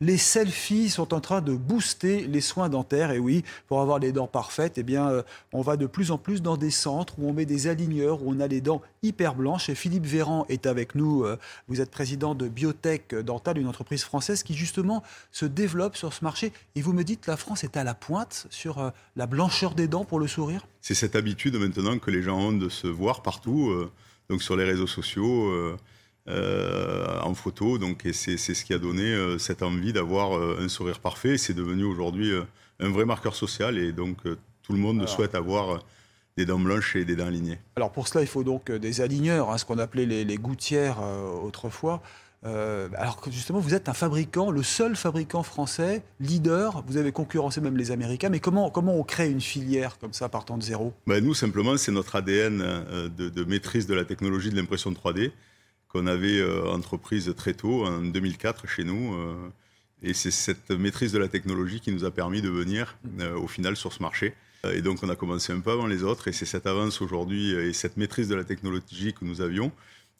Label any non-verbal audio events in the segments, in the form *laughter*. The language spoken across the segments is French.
Les selfies sont en train de booster les soins dentaires. Et oui, pour avoir les dents parfaites, eh bien, euh, on va de plus en plus dans des centres où on met des aligneurs, où on a les dents hyper blanches. Et Philippe Véran est avec nous. Euh, vous êtes président de Biotech Dental, une entreprise française qui justement se développe sur ce marché. Et vous me dites la France est à la pointe sur euh, la blancheur des dents pour le sourire? C'est cette habitude maintenant que les gens ont de se voir partout, donc sur les réseaux sociaux. En photo. Donc, et c'est, ce qui a donné euh, cette envie d'avoir euh, un sourire parfait. C'est devenu aujourd'hui un vrai marqueur social et donc tout le monde souhaite avoir des dents blanches et des dents alignées. Alors pour cela, il faut donc des aligneurs, hein, ce qu'on appelait les, gouttières autrefois. alors que justement, vous êtes un fabricant, le seul fabricant français, leader, vous avez concurrencé même les Américains, mais comment, comment on crée une filière comme ça partant de zéro? Ben Nous, simplement, c'est notre ADN de, de, maîtrise de la technologie de l'impression 3D qu'on avait euh, entreprise très tôt, en 2004 chez nous. Euh, et c'est cette maîtrise de la technologie qui nous a permis de venir euh, au final sur ce marché. Et donc on a commencé un peu avant les autres et c'est cette avance aujourd'hui et cette maîtrise de la technologie que nous avions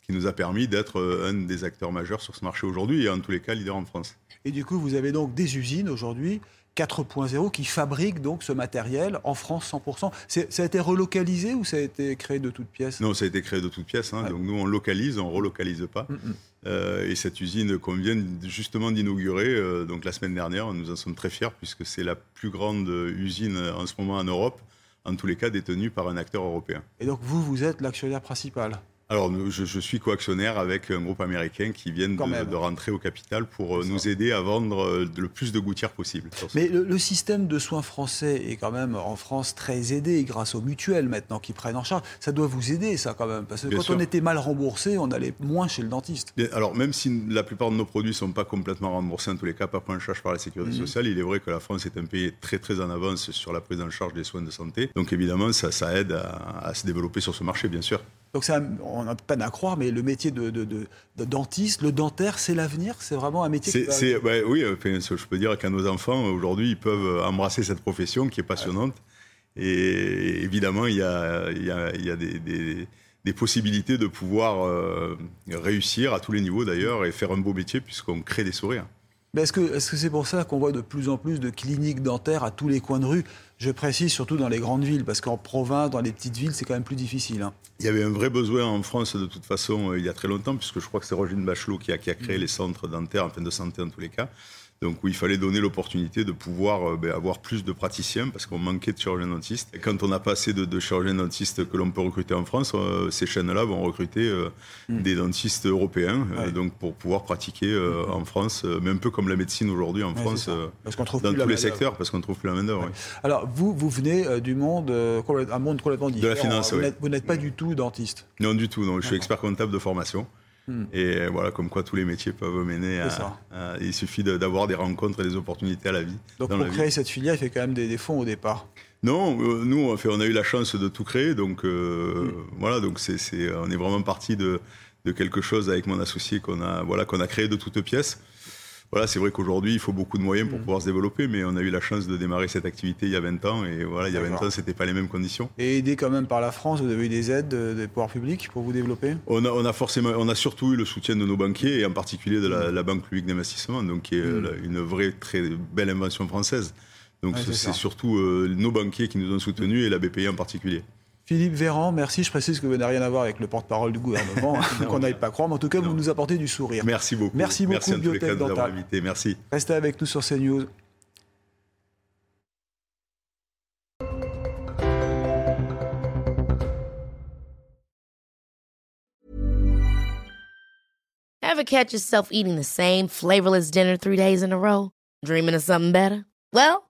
qui nous a permis d'être un des acteurs majeurs sur ce marché aujourd'hui et en tous les cas leader en France. Et du coup, vous avez donc des usines aujourd'hui 4.0 qui fabrique donc ce matériel en France 100%. Ça a été relocalisé ou ça a été créé de toutes pièces? Non, ça a été créé de toutes pièces. Hein. Donc nous, on localise, on relocalise pas. Mm, mm. Euh, et cette usine qu'on vient justement d'inaugurer, euh, donc la semaine dernière, nous en sommes très fiers puisque c'est la plus grande usine en ce moment en Europe, en tous les cas détenue par un acteur européen. Et donc vous, vous êtes l'actionnaire principal? Alors, je, suis coactionnaire avec un groupe américain qui vient de, rentrer au capital pour euh, nous aider à vendre euh, le plus de gouttières possible. Mais le, système de soins français est quand même en France très aidé grâce aux mutuelles maintenant qui prennent en charge. Ça doit vous aider, ça quand même, parce que quand on était mal remboursé, on allait moins chez le dentiste. alors, même si la plupart de nos produits ne sont pas complètement remboursés, en tous les cas, pas pris en charge par la sécurité mhm. sociale, il est vrai que la France est un pays très très en avance sur la prise en charge des soins de santé. Donc évidemment, ça, ça aide à, se développer sur ce marché, bien sûr. Donc ça, on a peine à croire, mais le métier de, de, dentiste, le dentaire, c'est l'avenir C'est vraiment un métier c'est, Oui, je peux dire qu'à nos enfants, aujourd'hui, ils peuvent embrasser cette profession qui est passionnante. Et évidemment, il y a, il y a, il y a des, des, possibilités de pouvoir euh, réussir à tous les niveaux d'ailleurs et faire un beau métier puisqu'on crée des sourires. Est-ce que c'est pour ça qu'on voit de plus en plus de cliniques dentaires à tous les coins de rue? Je précise surtout dans les grandes villes, parce qu'en province, dans les petites villes, c'est quand même plus difficile. Hein. Il y avait un vrai besoin en France, de toute façon, euh, il y a très longtemps, puisque je crois que c'est Rogine Bachelot qui a, qui a créé mmh. les centres dentaires, enfin de santé en tous les cas. Donc où il fallait donner l'opportunité de pouvoir euh, ben, avoir plus de praticiens parce qu'on manquait de chirurgiens dentistes. Et quand on n'a pas assez de, de chirurgiens dentistes que l'on peut recruter en France, euh, ces chaînes-là vont recruter euh, hmm. des dentistes européens donc pour pouvoir pratiquer hmm. en France, mais un peu comme la médecine aujourd'hui en France, parce qu'on trouve dans tous les secteurs, parce qu'on trouve plus la main d'œuvre. Alors vous, vous venez du monde, un monde complètement différent. De la finance, Vous n'êtes pas du tout dentiste. Non, du tout. Non, je suis expert comptable de formation. Hmm. Et voilà, comme quoi tous les métiers peuvent mener à, Il suffit d'avoir des rencontres et des opportunités à la vie. Donc pour créer cette filière, il fait quand même des, fonds au départ non, euh, nous, on, fait, on a eu la chance de tout créer, donc euh, hmm. voilà, donc c'est, on est vraiment parti de, de, quelque chose avec mon associé qu'on a, voilà, qu'on a créé de toutes pièces voilà, c'est vrai qu'aujourd'hui, il faut beaucoup de moyens pour mm. pouvoir se développer, mais on a eu la chance de démarrer cette activité il y a 20 ans, et voilà, il y a 20 ans, c'était pas les mêmes conditions. Et aidé quand même par la France, vous avez eu des aides des pouvoirs publics pour vous développer? On a, on a, forcément, on a surtout eu le soutien de nos banquiers, et en particulier de la, mm. Banque publique d'investissement, donc qui est mm. euh, une vraie, très belle invention française. Donc c'est surtout euh, nos banquiers qui nous ont soutenus, et la BPI en particulier. Philippe Véran, merci. Je précise que vous n'avez rien à voir avec le porte-parole du gouvernement, hein, *laughs* qu'on n'aille pas croire. Mais en tout cas, vous nous apportez du sourire. Merci beaucoup. Merci beaucoup, merci Biotech Dental. invité. Merci. Restez avec nous sur CNews. Ever catch yourself eating the same flavorless dinner three days in a row? Dreaming of something better? Well,